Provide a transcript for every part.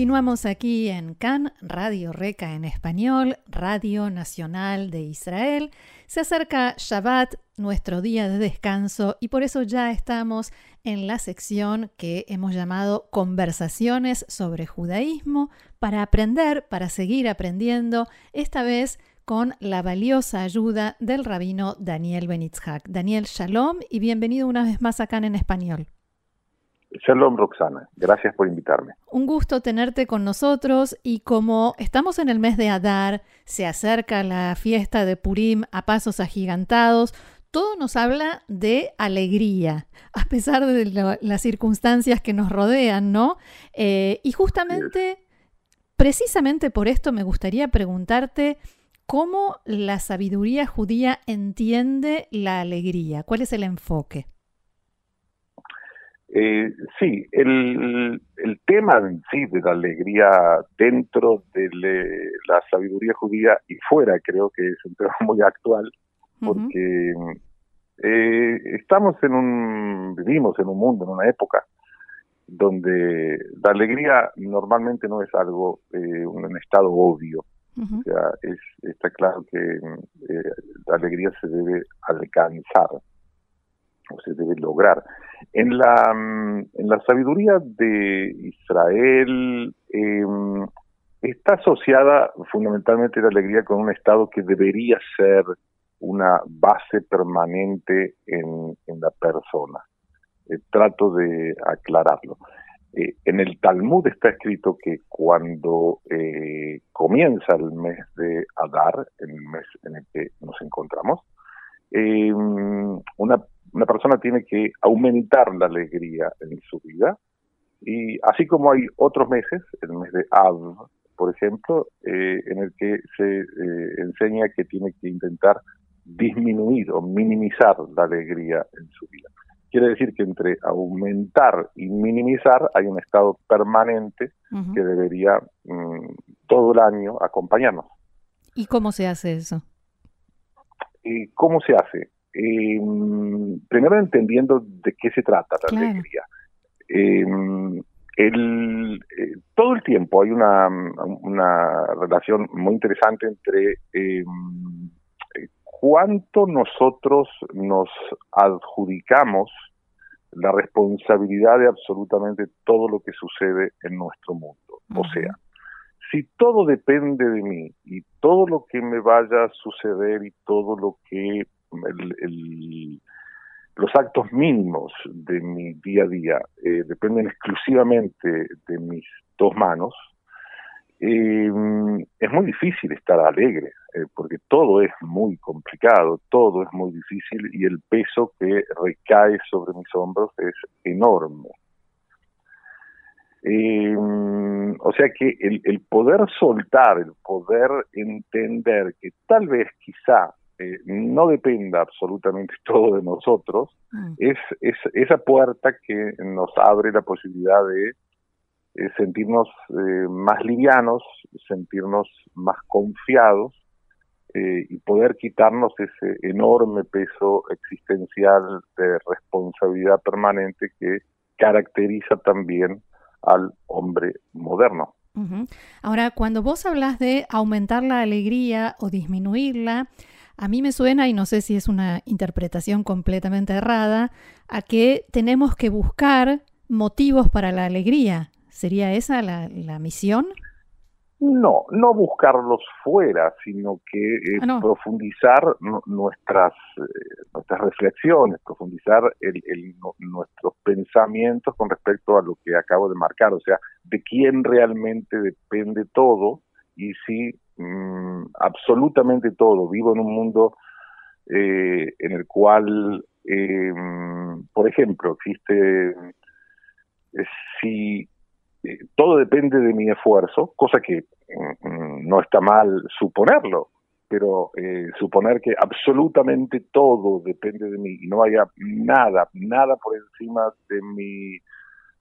Continuamos aquí en CAN, Radio Reca en español, Radio Nacional de Israel. Se acerca Shabbat, nuestro día de descanso, y por eso ya estamos en la sección que hemos llamado Conversaciones sobre judaísmo para aprender, para seguir aprendiendo, esta vez con la valiosa ayuda del rabino Daniel Benitzhak. Daniel, shalom y bienvenido una vez más a CAN en español. Shalom, Roxana. Gracias por invitarme. Un gusto tenerte con nosotros y como estamos en el mes de Adar, se acerca la fiesta de Purim a pasos agigantados, todo nos habla de alegría, a pesar de las circunstancias que nos rodean, ¿no? Eh, y justamente, precisamente por esto me gustaría preguntarte cómo la sabiduría judía entiende la alegría, cuál es el enfoque. Eh, sí, el, el, tema en sí de la alegría dentro de la sabiduría judía y fuera creo que es un tema muy actual porque eh, estamos en un, vivimos en un mundo, en una época donde la alegría normalmente no es algo, eh, un, estado obvio. O sea, es, está claro que eh, la alegría se debe alcanzar se debe lograr. En la, mm, en la sabiduría de Israel em, está asociada fundamentalmente la alegría con un estado que debería ser una base permanente en, en la persona. Eh, trato de aclararlo. Eh, en el Talmud está escrito que cuando eh, comienza el mes de Adar, el mes en el que nos encontramos, una una persona tiene que aumentar la alegría en su vida. Y así como hay otros meses, el mes de Av, por ejemplo, eh, en el que se eh, enseña que tiene que intentar disminuir o minimizar la alegría en su vida. Quiere decir que entre aumentar y minimizar hay un estado permanente que debería mm, todo el año acompañarnos. ¿Y cómo se hace eso? ¿Y ¿Cómo se hace? Eh, primero entendiendo de qué se trata la alegría. Em, el, eh, todo el tiempo hay una, una relación muy interesante entre em, cuánto nosotros nos adjudicamos la responsabilidad de absolutamente todo lo que sucede en nuestro mundo. O sea, si todo depende de mí y todo lo que me vaya a suceder y todo lo que los actos mínimos de mi día a día eh, dependen exclusivamente de mis dos manos, eh, es muy difícil estar alegre, eh, porque todo es muy complicado, todo es muy difícil y el peso que recae sobre mis hombros es enorme. o sea que el poder soltar, el poder entender que tal vez quizá eh, no dependa absolutamente todo de nosotros, mm. es, es, esa puerta que nos abre la posibilidad de eh, sentirnos eh, más livianos, sentirnos más confiados y poder quitarnos ese enorme peso existencial de responsabilidad permanente que caracteriza también al hombre moderno. Ahora, cuando vos hablas de aumentar la alegría o disminuirla, a mí me suena, y no sé si es una interpretación completamente errada, a que tenemos que buscar motivos para la alegría. ¿Sería esa la, misión? No, no buscarlos fuera, sino que eh, ah, profundizar nuestras, eh, nuestras reflexiones, profundizar el, nuestros pensamientos con respecto a lo que acabo de marcar, o sea, de quién realmente depende todo y si Mm, absolutamente todo. Vivo en un mundo eh, en el cual, eh, por ejemplo, existe, eh, si todo depende de mi esfuerzo, cosa que mm, no está mal suponerlo, pero eh, suponer que absolutamente todo depende de mí y no haya nada, nada por encima de mi,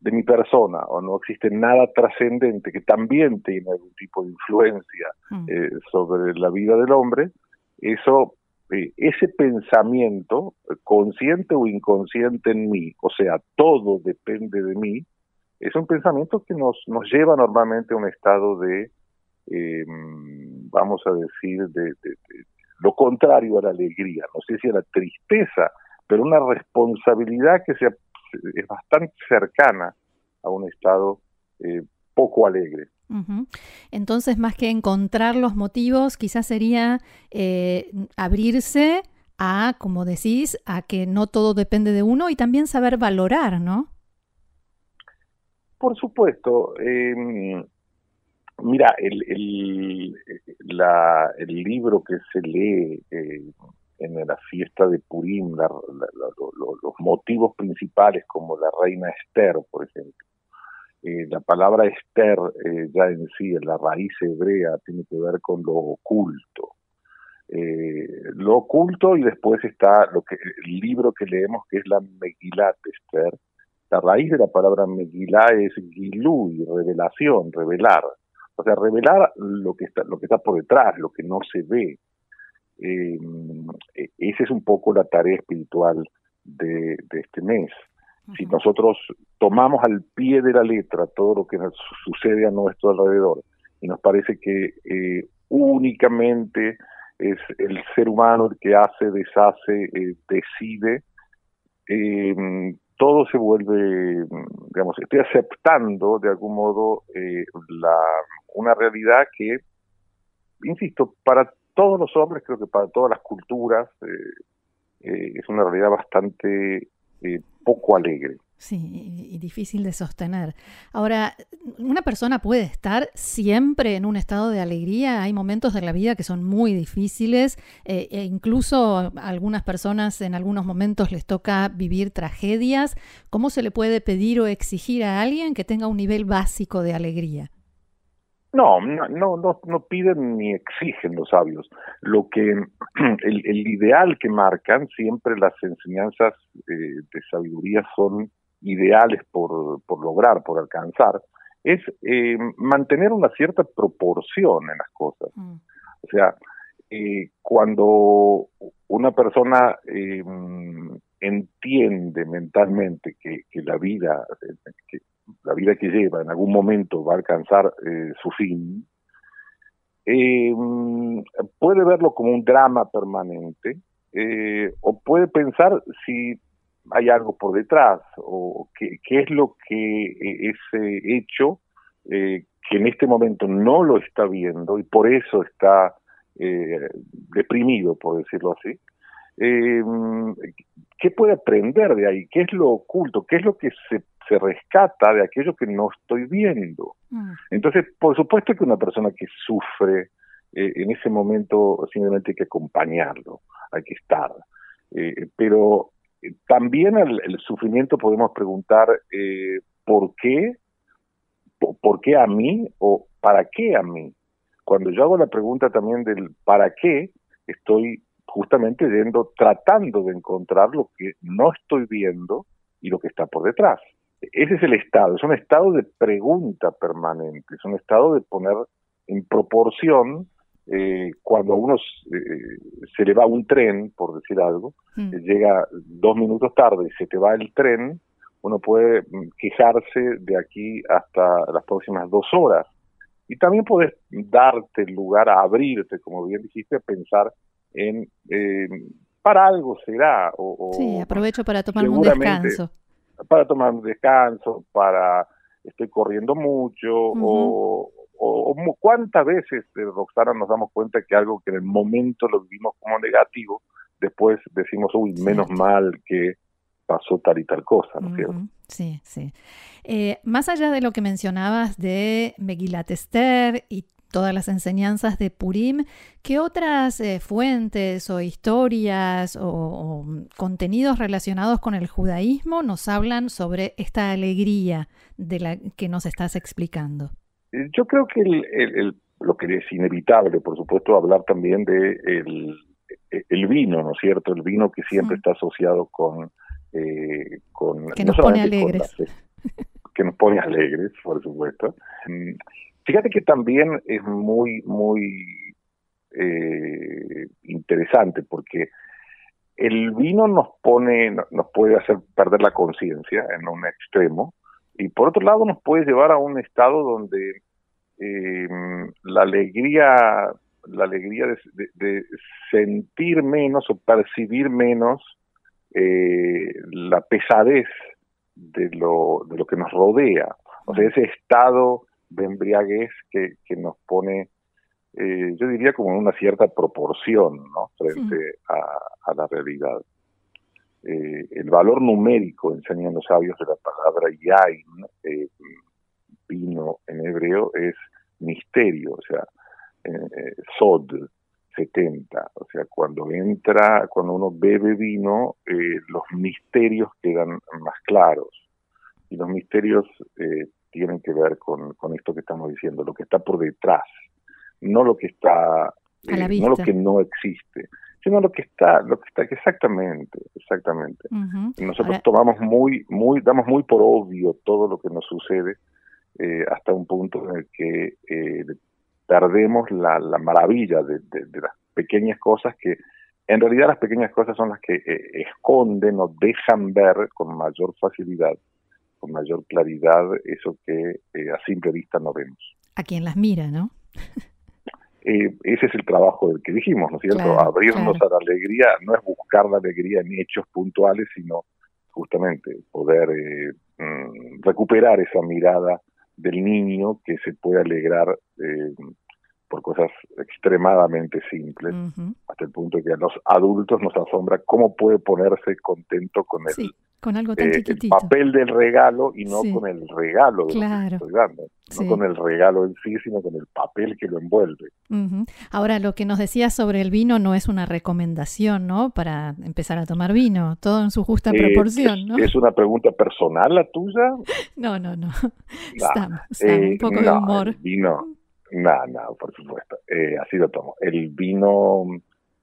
de mi persona o no existe nada trascendente que también tiene algún tipo de influencia mm. eh, sobre la vida del hombre, eso, eh, ese pensamiento, consciente o inconsciente en mí, o sea, todo depende de mí, es un pensamiento que nos, nos lleva normalmente a un estado de eh, vamos a decir, de, lo contrario a la alegría, no sé si a la tristeza, pero una responsabilidad que sea, es bastante cercana a un estado eh, poco alegre. Entonces, más que encontrar los motivos, quizás sería eh, abrirse a, como decís, a que no todo depende de uno y también saber valorar, ¿no? Por supuesto. Eh, Mira, el, el, la, el libro que se lee eh, en la fiesta de Purim, los motivos principales como la reina Esther, por ejemplo. Eh, la palabra Esther eh, ya en sí, la raíz hebrea, tiene que ver con lo oculto. lo oculto y después está lo que el libro que leemos que es la Megilat Esther. La raíz de la palabra Megilá es Gilú y revelación, revelar. O sea, revelar lo que está, lo que está por detrás, lo que no se ve. Eh, e, esa es un poco la tarea espiritual de, este mes. Si nosotros tomamos al pie de la letra todo lo que sucede a nuestro alrededor y nos parece que eh, únicamente es el ser humano el que hace, deshace, eh, decide, todo se vuelve, digamos, estoy aceptando de algún modo la una realidad que, insisto, para todos los hombres, creo que para todas las culturas, eh, eh, es una realidad bastante eh, poco alegre. Sí, y difícil de sostener. Ahora, ¿una persona puede estar siempre en un estado de alegría? Hay momentos de la vida que son muy difíciles e incluso a algunas personas en algunos momentos les toca vivir tragedias. ¿Cómo se le puede pedir o exigir a alguien que tenga un nivel básico de alegría? No, no, no, no, piden ni exigen los sabios. Lo que el, el ideal que marcan siempre las enseñanzas eh, de sabiduría son ideales por, por lograr, por alcanzar, es eh, mantener una cierta proporción en las cosas. Mm. O sea, eh, cuando una persona eh, entiende mentalmente que, que la vida, que la vida que lleva en algún momento va a alcanzar eh, su fin, eh, puede verlo como un drama permanente eh, o puede pensar si hay algo por detrás o qué, es lo que ese hecho que en este momento no lo está viendo y por eso está deprimido, por decirlo así. ¿Qué puede aprender de ahí? ¿Qué es lo oculto? ¿Qué es lo que se se rescata de aquello que no estoy viendo. Mm. Entonces, por supuesto que una persona que sufre eh, en ese momento simplemente hay que acompañarlo, hay que estar. Eh, pero eh, también al el sufrimiento podemos preguntar por qué, por, qué a mí o para qué a mí. Cuando yo hago la pregunta también del para qué, estoy justamente yendo, tratando de encontrar lo que no estoy viendo y lo que está por detrás. Ese es el estado, es un estado de pregunta permanente, es un estado de poner en proporción eh, cuando a uno eh, se le va un tren, por decir algo, mm. llega dos minutos tarde y se te va el tren, uno puede mm, quejarse de aquí hasta las próximas dos horas. Y también puedes darte el lugar a abrirte, como bien dijiste, a pensar en eh, para algo será. O, sí, aprovecho para tomar un descanso para tomar un descanso, para estoy corriendo mucho, o, o, cuántas veces, eh, Roxana, nos damos cuenta que algo que en el momento lo vivimos como negativo, después decimos, uy, menos mal que pasó tal y tal cosa, ¿no es cierto? Sí, sí. Eh, más allá de lo que mencionabas de Megilat Esther y todas las enseñanzas de Purim, ¿qué otras eh, fuentes o historias o, contenidos relacionados con el judaísmo nos hablan sobre esta alegría de la que nos estás explicando? Eh, yo creo que el, lo que es inevitable, por supuesto, hablar también de el, vino, ¿no es cierto? El vino que siempre está asociado con... Eh, con que nos pone alegres. que nos pone alegres, por supuesto. Fíjate que también es muy, muy eh, interesante porque el vino nos pone, nos puede hacer perder la conciencia en un extremo y por otro lado nos puede llevar a un estado donde eh, la alegría, la alegría de, sentir menos o percibir menos eh, la pesadez de lo, de lo que nos rodea, o sea, ese estado de embriaguez que, que nos pone eh, yo diría como en una cierta proporción ¿no? frente a, la realidad. Eh, el valor numérico, enseñan los sabios de la palabra yain, eh, vino en hebreo, es misterio, o sea, sod, 70, o sea, cuando entra, cuando uno bebe vino, los misterios quedan más claros. Y los misterios tienen que ver con, con esto que estamos diciendo, lo que está por detrás no lo que está, eh, no lo que no existe, sino lo que está, lo que está exactamente, exactamente. Nosotros tomamos muy, muy, damos muy por obvio todo lo que nos sucede eh, hasta un punto en el que eh, perdemos la, la maravilla de, de, las pequeñas cosas que en realidad las pequeñas cosas son las que esconden o dejan ver con mayor facilidad, con mayor claridad eso que a simple vista no vemos. A quien las mira, ¿no? Eh, ese es el trabajo del que dijimos, ¿no es cierto? Abrirnos a la alegría no es buscar la alegría en hechos puntuales, sino justamente poder eh, mm, recuperar esa mirada del niño que se puede alegrar eh, por cosas extremadamente simples, hasta el punto que a los adultos nos asombra cómo puede ponerse contento con el, con algo tan eh, el papel del regalo y no con el regalo de claro. no con el regalo en sí, sino con el papel que lo envuelve. Ahora, lo que nos decías sobre el vino no es una recomendación, ¿no? Para empezar a tomar vino, todo en su justa eh, proporción, ¿no? ¿Es una pregunta personal la tuya? No, no, no. Estamos, un poco de humor. vino, no, no, por supuesto. Eh, así lo tomo. El vino,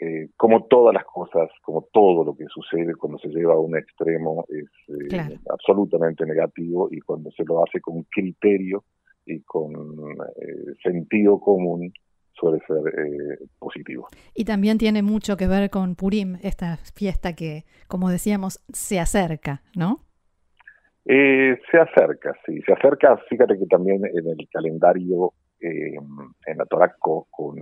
eh, como todas las cosas, como todo lo que sucede cuando se lleva a un extremo, es eh, absolutamente negativo y cuando se lo hace con criterio y con sentido común, suele ser positivo. Y también tiene mucho que ver con Purim, esta fiesta que, como decíamos, se acerca, ¿no? se acerca, sí, se acerca, fíjate que también en el calendario eh, en la Torah con,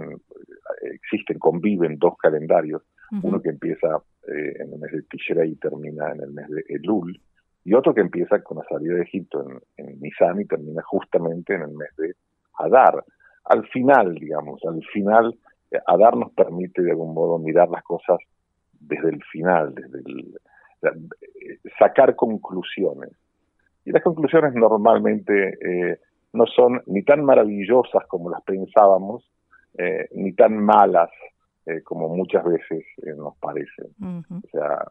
existen, conviven dos calendarios, uno que empieza eh, en el mes de Tishrei y termina en el mes de Elul, y otro que empieza con la salida de Egipto en, en Nisan y termina justamente en el mes de Adar. Al final, digamos, al final, eh, Adar nos permite de algún modo mirar las cosas desde el final, desde el, sacar conclusiones. Y las conclusiones normalmente eh, no son ni tan maravillosas como las pensábamos, eh, ni tan malas eh, como muchas veces eh, nos parecen. O sea,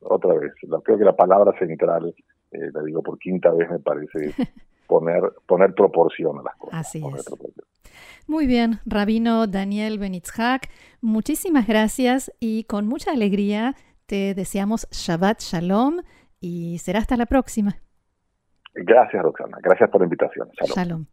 otra vez, creo que la palabra central, la digo por quinta vez, me parece poner, poner proporción a las cosas. Así es. Muy bien, Rabino Daniel Benitzhak, muchísimas gracias y con mucha alegría te deseamos Shabbat Shalom y será hasta la próxima. Gracias, Roxana. Gracias por la invitación. Shalom.